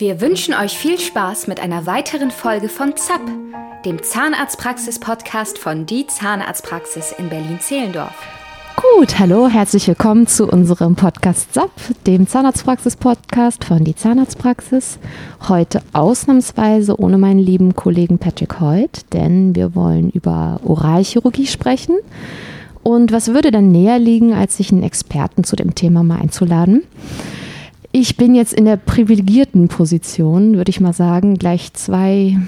Wir wünschen euch viel Spaß mit einer weiteren Folge von ZAP, dem Zahnarztpraxis-Podcast von Die Zahnarztpraxis in Berlin-Zehlendorf. Gut, hallo, herzlich willkommen zu unserem Podcast ZAP, dem Zahnarztpraxis-Podcast von Die Zahnarztpraxis. Heute ausnahmsweise ohne meinen lieben Kollegen Patrick Hoyt, denn wir wollen über Oralchirurgie sprechen. Und was würde dann näher liegen, als sich einen Experten zu dem Thema mal einzuladen? Ich bin jetzt in der privilegierten Position, würde ich mal sagen, gleich zwei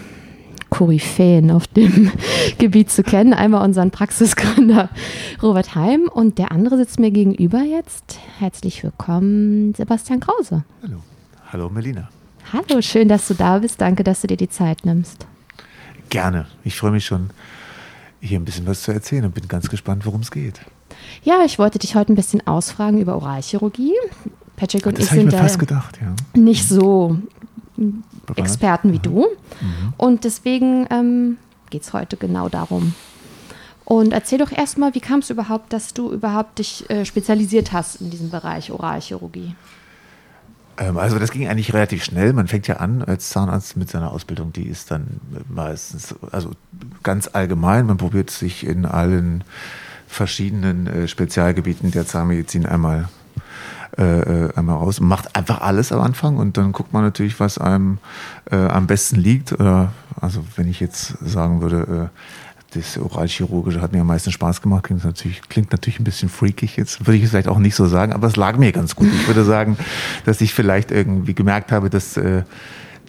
Koryphäen auf dem Gebiet zu kennen. Einmal unseren Praxisgründer Robert Heim und der andere sitzt mir gegenüber jetzt. Herzlich willkommen, Sebastian Krause. Hallo. Hallo, Melina. Hallo, schön, dass du da bist. Danke, dass du dir die Zeit nimmst. Gerne. Ich freue mich schon, hier ein bisschen was zu erzählen und bin ganz gespannt, worum es geht. Ja, ich wollte dich heute ein bisschen ausfragen über Oralchirurgie. Patrick und das ich habe ich sind mir da fast gedacht, ja. nicht so? Experten wie du. Mhm. Und deswegen ähm, geht es heute genau darum. Und erzähl doch erstmal, wie kam es überhaupt, dass du überhaupt dich äh, spezialisiert hast in diesem Bereich Oralchirurgie? Ähm, also das ging eigentlich relativ schnell. Man fängt ja an als Zahnarzt mit seiner Ausbildung, die ist dann meistens, also ganz allgemein, man probiert sich in allen verschiedenen äh, Spezialgebieten der Zahnmedizin einmal äh, äh, einmal raus macht einfach alles am Anfang und dann guckt man natürlich, was einem äh, am besten liegt. Oder, also wenn ich jetzt sagen würde, äh, das Oralchirurgische hat mir am meisten Spaß gemacht, klingt natürlich, klingt natürlich ein bisschen freakig jetzt, würde ich es vielleicht auch nicht so sagen, aber es lag mir ganz gut. Ich würde sagen, dass ich vielleicht irgendwie gemerkt habe, dass äh,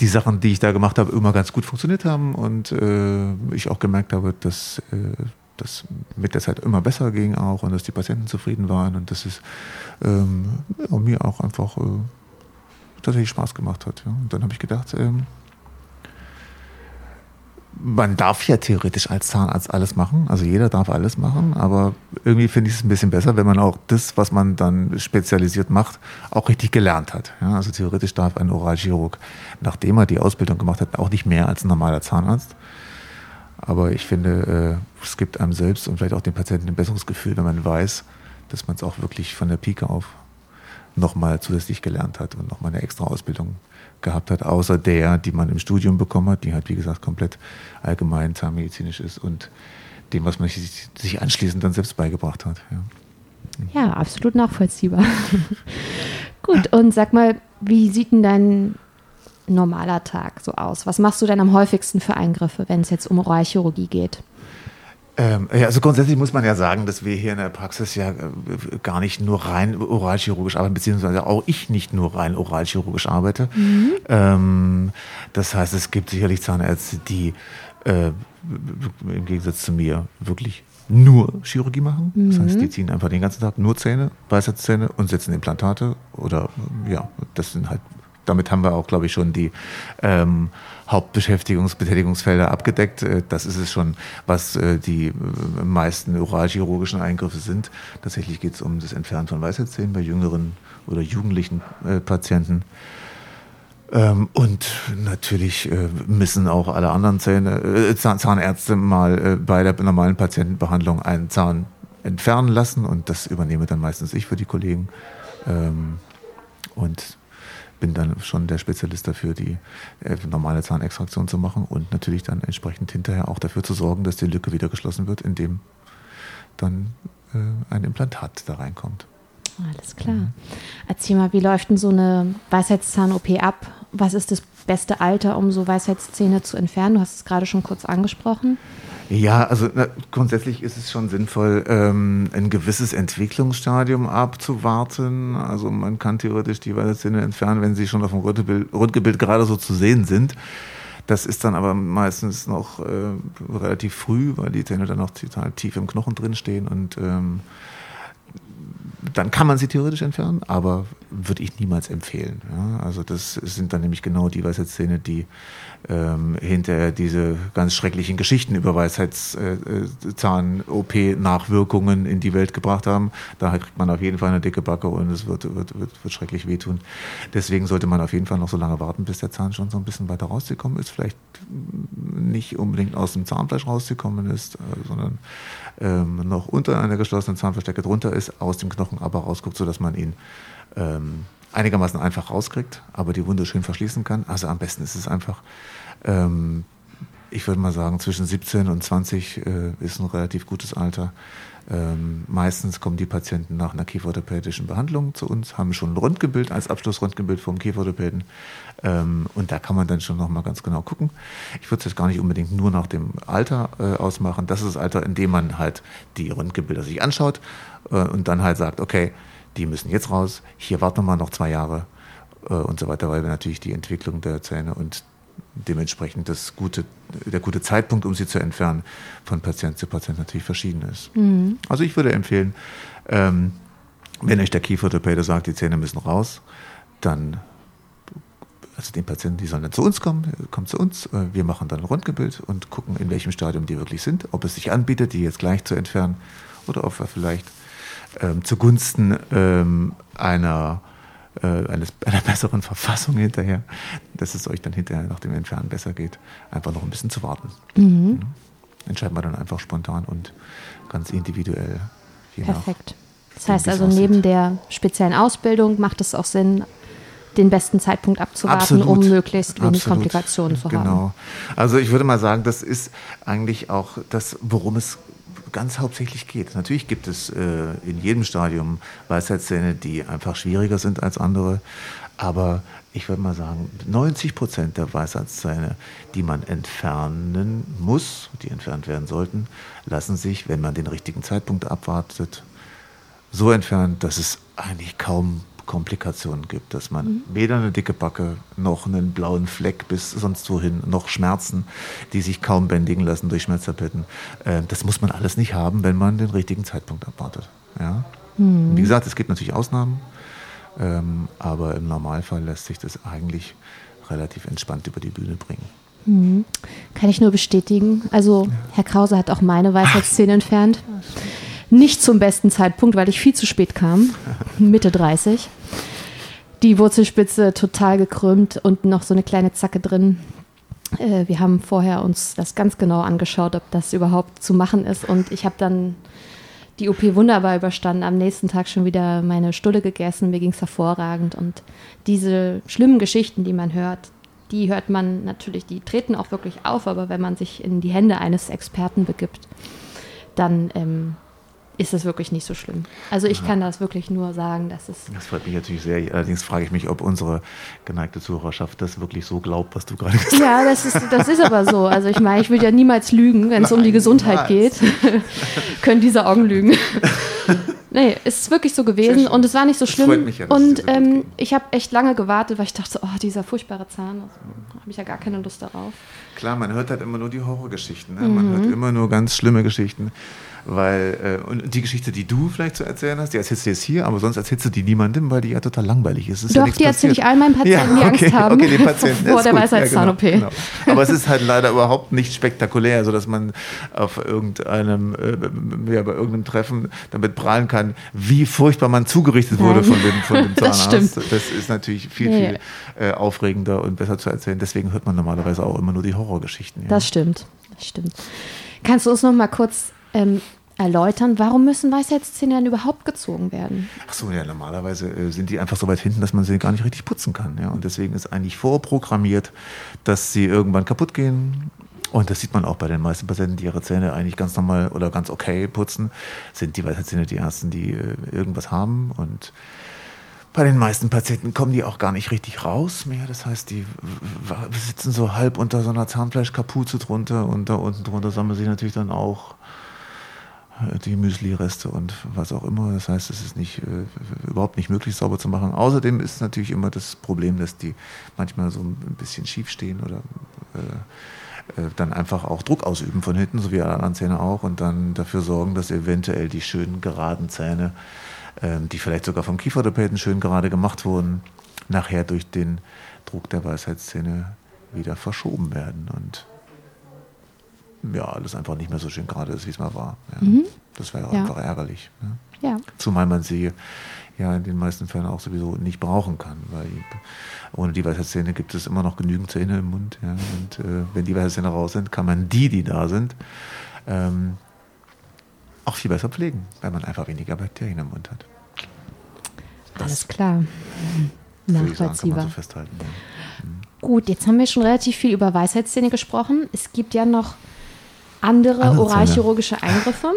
die Sachen, die ich da gemacht habe, immer ganz gut funktioniert haben und äh, ich auch gemerkt habe, dass äh, das mit der Zeit immer besser ging auch und dass die Patienten zufrieden waren und dass es ähm, mir auch einfach äh, tatsächlich Spaß gemacht hat. Ja. Und dann habe ich gedacht, ähm, man darf ja theoretisch als Zahnarzt alles machen, also jeder darf alles machen, aber irgendwie finde ich es ein bisschen besser, wenn man auch das, was man dann spezialisiert macht, auch richtig gelernt hat. Ja, also theoretisch darf ein Oralchirurg, nachdem er die Ausbildung gemacht hat, auch nicht mehr als ein normaler Zahnarzt. Aber ich finde, äh, es gibt einem selbst und vielleicht auch dem Patienten ein besseres Gefühl, wenn man weiß, dass man es auch wirklich von der Pike auf nochmal zusätzlich gelernt hat und nochmal eine extra Ausbildung gehabt hat, außer der, die man im Studium bekommen hat, die halt, wie gesagt, komplett allgemein zahnmedizinisch ist und dem, was man sich, anschließend dann selbst beigebracht hat. Ja, ja absolut nachvollziehbar. Gut, und sag mal, wie sieht denn dein normaler Tag so aus? Was machst du denn am häufigsten für Eingriffe, wenn es jetzt um Oralchirurgie geht? Ähm, ja, also grundsätzlich muss man ja sagen, dass wir hier in der Praxis ja äh, gar nicht nur rein oralchirurgisch arbeiten, beziehungsweise auch ich nicht nur rein oralchirurgisch arbeite. Mhm. Ähm, das heißt, es gibt sicherlich Zahnärzte, die äh, im Gegensatz zu mir wirklich nur Chirurgie machen. Mhm. Das heißt, die ziehen einfach den ganzen Tag nur Zähne, Weisheitszähne und setzen Implantate oder ja, das sind halt damit haben wir auch, glaube ich, schon die ähm, Hauptbeschäftigungsbetätigungsfelder abgedeckt. Äh, das ist es schon, was äh, die äh, meisten oralchirurgischen Eingriffe sind. Tatsächlich geht es um das Entfernen von Weisheitszähnen bei jüngeren oder jugendlichen Patienten. Ähm, und natürlich müssen auch alle anderen Zähne, äh, Zahnärzte mal bei der normalen Patientenbehandlung einen Zahn entfernen lassen und das übernehme dann meistens ich für die Kollegen. Ähm, und bin dann schon der Spezialist dafür, die äh, normale Zahnextraktion zu machen und natürlich dann entsprechend hinterher auch dafür zu sorgen, dass die Lücke wieder geschlossen wird, indem dann äh, ein Implantat da reinkommt. Alles klar. Mhm. Erzähl mal, wie läuft denn so eine Weisheitszahn-OP ab? Was ist das beste Alter, um so Weisheitszähne zu entfernen? Du hast es gerade schon kurz angesprochen. Ja, also na, grundsätzlich ist es schon sinnvoll, ähm, ein gewisses Entwicklungsstadium abzuwarten. Also man kann theoretisch die Weisheitszähne entfernen, wenn sie schon auf dem Röntgebild, Röntgebild gerade so zu sehen sind. Das ist dann aber meistens noch äh, relativ früh, weil die Zähne dann noch total tief im Knochen drin stehen und ähm, dann kann man sie theoretisch entfernen, aber würde ich niemals empfehlen. Ja? Also das sind dann nämlich genau die Weisheitszähne, die ähm, hinterher diese ganz schrecklichen Geschichten über Weisheitszahn-OP-Nachwirkungen in die Welt gebracht haben. Da kriegt man auf jeden Fall eine dicke Backe und es wird, wird, wird, wird schrecklich wehtun. Deswegen sollte man auf jeden Fall noch so lange warten, bis der Zahn schon so ein bisschen weiter rausgekommen ist. Vielleicht nicht unbedingt aus dem Zahnfleisch rausgekommen ist, äh, sondern ähm, noch unter einer geschlossenen Zahnverstecke drunter ist, aus dem Knochen aber rausguckt, sodass man ihn ähm, einigermaßen einfach rauskriegt, aber die Wunde schön verschließen kann. Also am besten ist es einfach, ähm, ich würde mal sagen, zwischen 17 und 20 äh, ist ein relativ gutes Alter. Ähm, meistens kommen die Patienten nach einer kieferorthopädischen Behandlung zu uns, haben schon ein Röntgenbild als Abschlussröntgenbild vom Kieferorthopäden. Ähm, und da kann man dann schon nochmal ganz genau gucken. Ich würde es jetzt gar nicht unbedingt nur nach dem Alter äh, ausmachen. Das ist das Alter, in dem man halt die Röntgenbilder sich anschaut äh, und dann halt sagt, okay, die müssen jetzt raus, hier warten wir mal noch zwei Jahre äh, und so weiter, weil wir natürlich die Entwicklung der Zähne und dementsprechend das gute, der gute Zeitpunkt, um sie zu entfernen, von Patient zu Patient natürlich verschieden ist. Mhm. Also ich würde empfehlen, ähm, wenn euch der Kieferorthopäde sagt, die Zähne müssen raus, dann also den Patienten, die sollen dann zu uns kommen, kommen zu uns, äh, wir machen dann ein Rundgebild und gucken, in welchem Stadium die wirklich sind, ob es sich anbietet, die jetzt gleich zu entfernen oder ob wir vielleicht ähm, zugunsten ähm, einer, äh, eines, einer besseren Verfassung hinterher, dass es euch dann hinterher nach dem Entfernen besser geht, einfach noch ein bisschen zu warten. Mhm. Mhm. Entscheiden wir dann einfach spontan und ganz individuell. Perfekt. Das heißt also, neben der speziellen Ausbildung macht es auch Sinn, den besten Zeitpunkt abzuwarten, Absolut. um möglichst wenig Absolut. Komplikationen zu genau. haben. Genau. Also ich würde mal sagen, das ist eigentlich auch das, worum es ganz hauptsächlich geht. Natürlich gibt es äh, in jedem Stadium Weisheitszähne, die einfach schwieriger sind als andere. Aber ich würde mal sagen, 90 Prozent der Weisheitszähne, die man entfernen muss, die entfernt werden sollten, lassen sich, wenn man den richtigen Zeitpunkt abwartet, so entfernen, dass es eigentlich kaum Komplikationen gibt, dass man mhm. weder eine dicke Backe noch einen blauen Fleck bis sonst wohin, noch Schmerzen, die sich kaum bändigen lassen durch Schmerztabletten. Äh, das muss man alles nicht haben, wenn man den richtigen Zeitpunkt abwartet. Ja? Mhm. Wie gesagt, es gibt natürlich Ausnahmen, ähm, aber im Normalfall lässt sich das eigentlich relativ entspannt über die Bühne bringen. Mhm. Kann ich nur bestätigen. Also Herr Krause hat auch meine Weisheitszähne entfernt. Nicht zum besten Zeitpunkt, weil ich viel zu spät kam, Mitte 30. Die Wurzelspitze total gekrümmt und noch so eine kleine Zacke drin. Äh, wir haben vorher uns das ganz genau angeschaut, ob das überhaupt zu machen ist. Und ich habe dann die OP wunderbar überstanden. Am nächsten Tag schon wieder meine Stulle gegessen. Mir ging es hervorragend. Und diese schlimmen Geschichten, die man hört, die hört man natürlich, die treten auch wirklich auf. Aber wenn man sich in die Hände eines Experten begibt, dann ähm, ist es wirklich nicht so schlimm. Also ich ja. kann das wirklich nur sagen, dass es. Das freut mich natürlich sehr. Allerdings frage ich mich, ob unsere geneigte Zuhörerschaft das wirklich so glaubt, was du gerade gesagt hast. Ja, das ist, das ist aber so. Also ich meine, ich will ja niemals lügen, wenn es um die Gesundheit niemals. geht. Können diese Augen lügen. nee, es ist wirklich so gewesen und es war nicht so das schlimm. Freut mich ja, und ähm, ich habe echt lange gewartet, weil ich dachte, oh, dieser furchtbare Zahn, da habe ich ja gar keine Lust darauf. Klar, man hört halt immer nur die Horrorgeschichten. Ne? Man mhm. hört immer nur ganz schlimme Geschichten weil äh, und die Geschichte, die du vielleicht zu erzählen hast, die erzählst du jetzt hier, aber sonst erzählst du die niemandem, weil die ja total langweilig ist. ist Doch, ja die erzähle ich all meinen Patienten, ja, okay, die Angst haben okay, die Patienten, vor der Weisheitszahn-OP. Ja, genau, genau. Aber es ist halt leider überhaupt nicht spektakulär, sodass man auf irgendeinem, äh, ja, bei irgendeinem Treffen damit prahlen kann, wie furchtbar man zugerichtet wurde Nein. von dem, von dem Zahnarzt. Das, stimmt. das ist natürlich viel, viel äh, aufregender und besser zu erzählen. Deswegen hört man normalerweise auch immer nur die Horrorgeschichten. Das stimmt, das stimmt. Kannst du uns noch mal kurz ähm, erläutern, warum müssen Weisheitszähne denn überhaupt gezogen werden? Ach so, ja, normalerweise äh, sind die einfach so weit hinten, dass man sie gar nicht richtig putzen kann. Ja? Und deswegen ist eigentlich vorprogrammiert, dass sie irgendwann kaputt gehen. Und das sieht man auch bei den meisten Patienten, die ihre Zähne eigentlich ganz normal oder ganz okay putzen, sind die Weisheitszähne die ersten, die äh, irgendwas haben. Und bei den meisten Patienten kommen die auch gar nicht richtig raus mehr. Das heißt, die sitzen so halb unter so einer Zahnfleischkapuze drunter und da unten drunter sammeln sie natürlich dann auch die Müsli-Reste und was auch immer. Das heißt, es ist nicht, äh, überhaupt nicht möglich, sauber zu machen. Außerdem ist natürlich immer das Problem, dass die manchmal so ein bisschen schief stehen oder äh, äh, dann einfach auch Druck ausüben von hinten, so wie alle anderen Zähne auch, und dann dafür sorgen, dass eventuell die schönen geraden Zähne, äh, die vielleicht sogar vom Kieferorthopäden schön gerade gemacht wurden, nachher durch den Druck der Weisheitszähne wieder verschoben werden. Und ja, alles einfach nicht mehr so schön gerade ist, wie es mal war. Ja. Mhm. Das wäre ja. einfach ärgerlich. Ja. ja. Zumal man sie ja in den meisten Fällen auch sowieso nicht brauchen kann, weil ohne die Weisheitszähne gibt es immer noch genügend Zähne im Mund. Ja. Und äh, wenn die Weisheitszähne raus sind, kann man die, die da sind, ähm, auch viel besser pflegen, weil man einfach weniger Bakterien im Mund hat. Das Alles klar. nachvollziehbar. So festhalten, ja. mhm. Gut, jetzt haben wir schon relativ viel über Weisheitszähne gesprochen. Es gibt ja noch andere, andere oralchirurgische Eingriffe.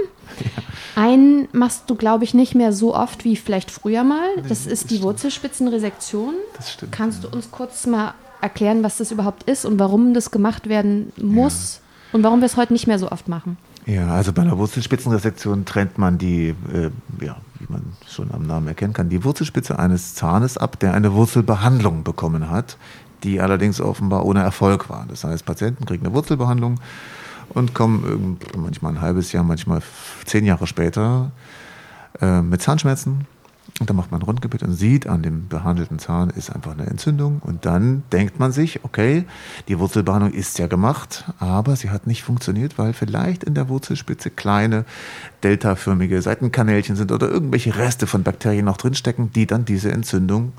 ja. Einen machst du, glaube ich, nicht mehr so oft wie vielleicht früher mal. Das nee, ist das die Wurzelspitzenresektion. Das stimmt. Kannst du uns kurz mal erklären, was das überhaupt ist und warum das gemacht werden muss ja. und warum wir es heute nicht mehr so oft machen? Ja, also bei einer Wurzelspitzenresektion trennt man die, äh, ja, wie man schon am Namen erkennen kann, die Wurzelspitze eines Zahnes ab, der eine Wurzelbehandlung bekommen hat, die allerdings offenbar ohne Erfolg war. Das heißt, Patienten kriegen eine Wurzelbehandlung und kommen manchmal ein halbes Jahr, manchmal zehn Jahre später äh, mit Zahnschmerzen. Und dann macht man ein Rundgebiet und sieht, an dem behandelten Zahn ist einfach eine Entzündung. Und dann denkt man sich, okay, die Wurzelbehandlung ist ja gemacht, aber sie hat nicht funktioniert, weil vielleicht in der Wurzelspitze kleine deltaförmige Seitenkanälchen sind oder irgendwelche Reste von Bakterien noch drinstecken, die dann diese Entzündung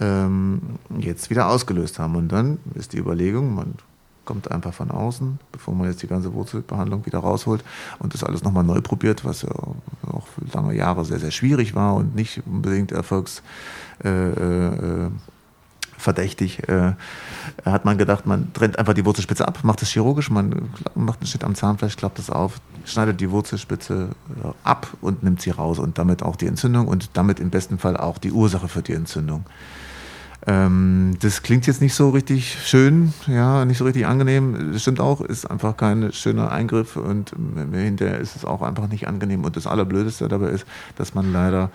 ähm, jetzt wieder ausgelöst haben. Und dann ist die Überlegung, man kommt einfach von außen, bevor man jetzt die ganze Wurzelbehandlung wieder rausholt und das alles nochmal neu probiert, was ja auch für lange Jahre sehr, sehr schwierig war und nicht unbedingt erfolgsverdächtig. Äh, äh, äh, hat man gedacht, man trennt einfach die Wurzelspitze ab, macht es chirurgisch, man macht einen Schnitt am Zahnfleisch, klappt das auf, schneidet die Wurzelspitze äh, ab und nimmt sie raus und damit auch die Entzündung und damit im besten Fall auch die Ursache für die Entzündung. Ähm, das klingt jetzt nicht so richtig schön, ja, nicht so richtig angenehm. Das stimmt auch, ist einfach kein schöner Eingriff und hinterher ist es auch einfach nicht angenehm. Und das Allerblödeste dabei ist, dass man leider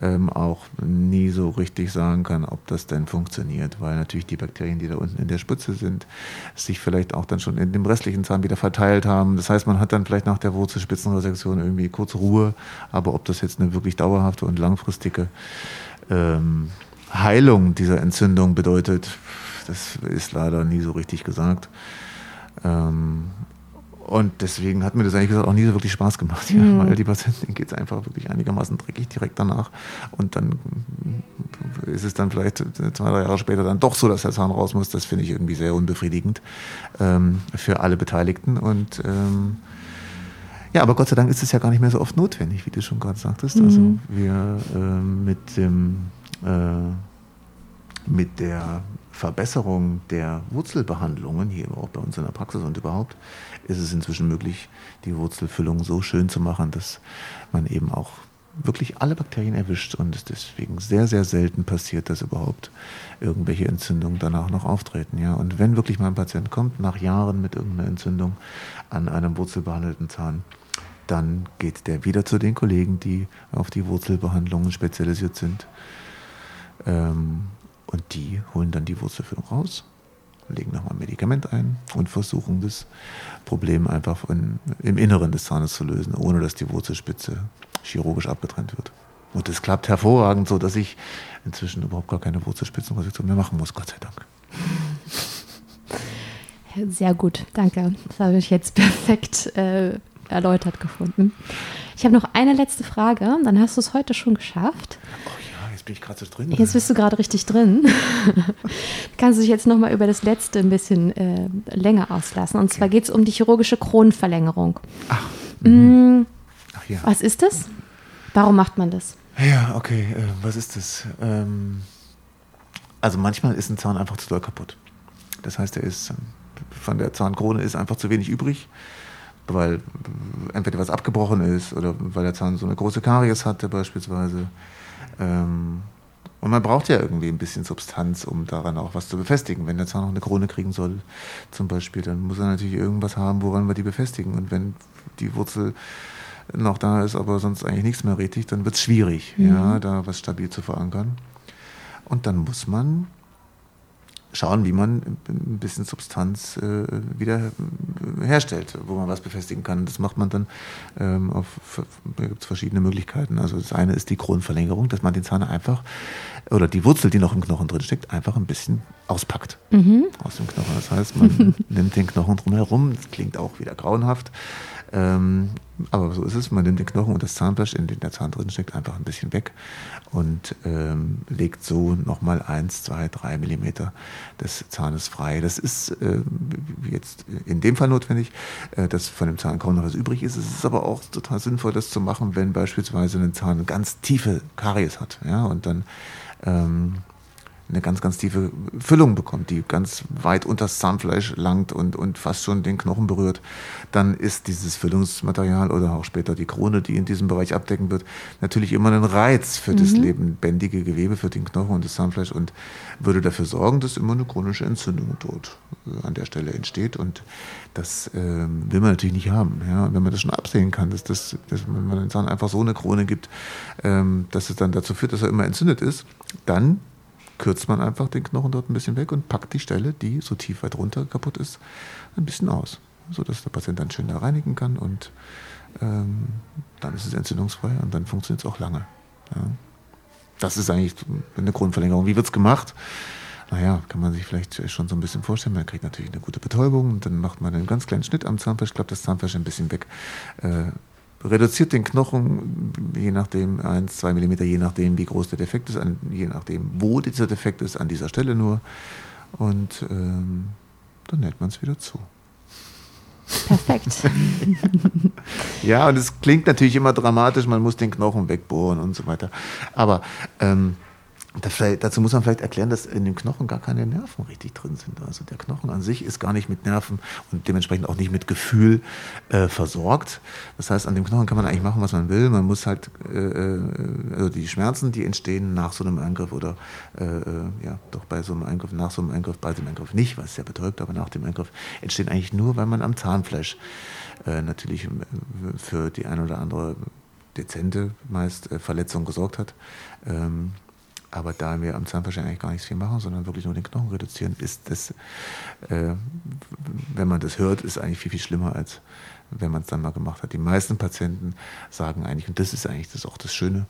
ähm, auch nie so richtig sagen kann, ob das denn funktioniert, weil natürlich die Bakterien, die da unten in der Spitze sind, sich vielleicht auch dann schon in dem restlichen Zahn wieder verteilt haben. Das heißt, man hat dann vielleicht nach der Wurzelspitzenresektion irgendwie kurz Ruhe, aber ob das jetzt eine wirklich dauerhafte und langfristige ähm, Heilung dieser Entzündung bedeutet, das ist leider nie so richtig gesagt. Ähm, und deswegen hat mir das eigentlich gesagt auch nie so wirklich Spaß gemacht, ja, mhm. weil die Patienten geht es einfach wirklich einigermaßen dreckig direkt danach. Und dann ist es dann vielleicht zwei, drei Jahre später dann doch so, dass der Zahn raus muss. Das finde ich irgendwie sehr unbefriedigend ähm, für alle Beteiligten. Und ähm, ja, aber Gott sei Dank ist es ja gar nicht mehr so oft notwendig, wie du schon gerade sagtest. Also mhm. Also wir ähm, mit dem mit der Verbesserung der Wurzelbehandlungen, hier auch bei uns in der Praxis und überhaupt, ist es inzwischen möglich, die Wurzelfüllung so schön zu machen, dass man eben auch wirklich alle Bakterien erwischt und es deswegen sehr, sehr selten passiert, dass überhaupt irgendwelche Entzündungen danach noch auftreten. Ja? Und wenn wirklich mal ein Patient kommt, nach Jahren mit irgendeiner Entzündung an einem wurzelbehandelten Zahn, dann geht der wieder zu den Kollegen, die auf die Wurzelbehandlungen spezialisiert sind ähm, und die holen dann die Wurzelfüllung raus, legen nochmal ein Medikament ein und versuchen das Problem einfach in, im Inneren des Zahnes zu lösen, ohne dass die Wurzelspitze chirurgisch abgetrennt wird. Und das klappt hervorragend, so dass ich inzwischen überhaupt gar keine Wurzelspitzenresektion mehr machen muss, Gott sei Dank. Sehr gut, danke. Das habe ich jetzt perfekt äh, erläutert gefunden. Ich habe noch eine letzte Frage, dann hast du es heute schon geschafft. Oh bin ich gerade so drin. Jetzt bist du gerade richtig drin. Kannst du dich jetzt nochmal über das letzte ein bisschen äh, länger auslassen. Und okay. zwar geht es um die chirurgische Kronenverlängerung. Ach. Mhm. Ach ja. Was ist das? Warum macht man das? Ja, okay. Äh, was ist das? Ähm, also manchmal ist ein Zahn einfach zu doll kaputt. Das heißt, er ist von der Zahnkrone ist einfach zu wenig übrig, weil entweder was abgebrochen ist oder weil der Zahn so eine große Karies hatte beispielsweise ähm, und man braucht ja irgendwie ein bisschen Substanz, um daran auch was zu befestigen. Wenn der Zahn noch eine Krone kriegen soll, zum Beispiel, dann muss er natürlich irgendwas haben, woran wir die befestigen. Und wenn die Wurzel noch da ist, aber sonst eigentlich nichts mehr richtig, dann wird es schwierig, mhm. ja, da was stabil zu verankern. Und dann muss man schauen, wie man ein bisschen Substanz äh, wieder herstellt, wo man was befestigen kann. Das macht man dann ähm, auf, da gibt es verschiedene Möglichkeiten. Also das eine ist die Kronenverlängerung, dass man den Zahn einfach oder die Wurzel, die noch im Knochen drin steckt, einfach ein bisschen auspackt mhm. aus dem Knochen. Das heißt, man nimmt den Knochen drumherum, das klingt auch wieder grauenhaft, ähm, aber so ist es. Man nimmt den Knochen und das Zahnfleisch, in dem der Zahn drin steckt, einfach ein bisschen weg und ähm, legt so nochmal 1, 2, 3 Millimeter des Zahnes frei. Das ist äh, jetzt in dem Fall notwendig, äh, dass von dem Zahn kaum noch was übrig ist. Es ist aber auch total sinnvoll, das zu machen, wenn beispielsweise ein Zahn ganz tiefe Karies hat. Ja, und dann ähm, eine ganz, ganz tiefe Füllung bekommt, die ganz weit unter das Zahnfleisch langt und, und fast schon den Knochen berührt, dann ist dieses Füllungsmaterial oder auch später die Krone, die in diesem Bereich abdecken wird, natürlich immer ein Reiz für mhm. das lebendige Gewebe, für den Knochen und das Zahnfleisch und würde dafür sorgen, dass immer eine chronische Entzündung dort äh, an der Stelle entsteht. Und das ähm, will man natürlich nicht haben. Ja? Wenn man das schon absehen kann, dass, das, dass wenn man den Zahn einfach so eine Krone gibt, ähm, dass es dann dazu führt, dass er immer entzündet ist, dann kürzt man einfach den Knochen dort ein bisschen weg und packt die Stelle, die so tief weit runter kaputt ist, ein bisschen aus, sodass der Patient dann schön da reinigen kann und ähm, dann ist es entzündungsfrei und dann funktioniert es auch lange. Ja. Das ist eigentlich eine Grundverlängerung. Wie wird es gemacht? Naja, kann man sich vielleicht schon so ein bisschen vorstellen. Man kriegt natürlich eine gute Betäubung und dann macht man einen ganz kleinen Schnitt am Zahnfleisch, klappt das Zahnfleisch ein bisschen weg, äh, reduziert den Knochen, je nachdem, 1, 2 mm, je nachdem, wie groß der Defekt ist, an, je nachdem, wo dieser Defekt ist, an dieser Stelle nur. Und ähm, dann näht man es wieder zu. Perfekt. ja, und es klingt natürlich immer dramatisch, man muss den Knochen wegbohren und so weiter. Aber ähm, dazu muss man vielleicht erklären, dass in dem Knochen gar keine Nerven richtig drin sind. Also der Knochen an sich ist gar nicht mit Nerven und dementsprechend auch nicht mit Gefühl äh, versorgt. Das heißt, an dem Knochen kann man eigentlich machen, was man will. Man muss halt äh, äh also die Schmerzen, die entstehen nach so einem Eingriff oder äh, äh, ja doch bei so einem Eingriff, nach so einem Eingriff, bei dem Eingriff nicht, was ja betäubt, aber nach dem Eingriff entstehen eigentlich nur, weil man am Zahnfleisch äh, natürlich für die ein oder andere dezente meist Verletzung gesorgt hat. Ähm, aber da wir am Zahnfleisch eigentlich gar nichts viel machen, sondern wirklich nur den Knochen reduzieren, ist das, äh, wenn man das hört, ist eigentlich viel, viel schlimmer, als wenn man es dann mal gemacht hat. Die meisten Patienten sagen eigentlich, und das ist eigentlich das auch das Schöne,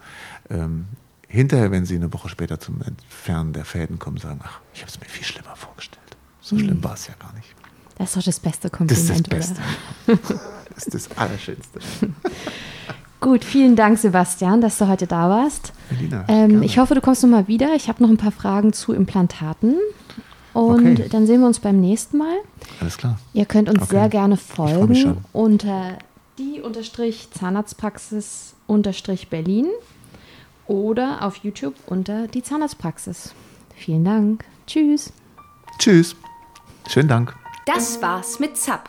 ähm, hinterher, wenn sie eine Woche später zum Entfernen der Fäden kommen, sagen, ach, ich habe es mir viel schlimmer vorgestellt. So mhm. schlimm war es ja gar nicht. Das ist doch das beste Kompliment, das ist das Beste. Das ist das Allerschönste. Gut, vielen Dank, Sebastian, dass du heute da warst. Melina, ähm, ich hoffe, du kommst noch mal wieder. Ich habe noch ein paar Fragen zu Implantaten. Und okay. dann sehen wir uns beim nächsten Mal. Alles klar. Ihr könnt uns okay. sehr gerne folgen unter die Zahnarztpraxis Berlin oder auf YouTube unter die Zahnarztpraxis. Vielen Dank. Tschüss. Tschüss. Schönen Dank. Das war's mit ZAP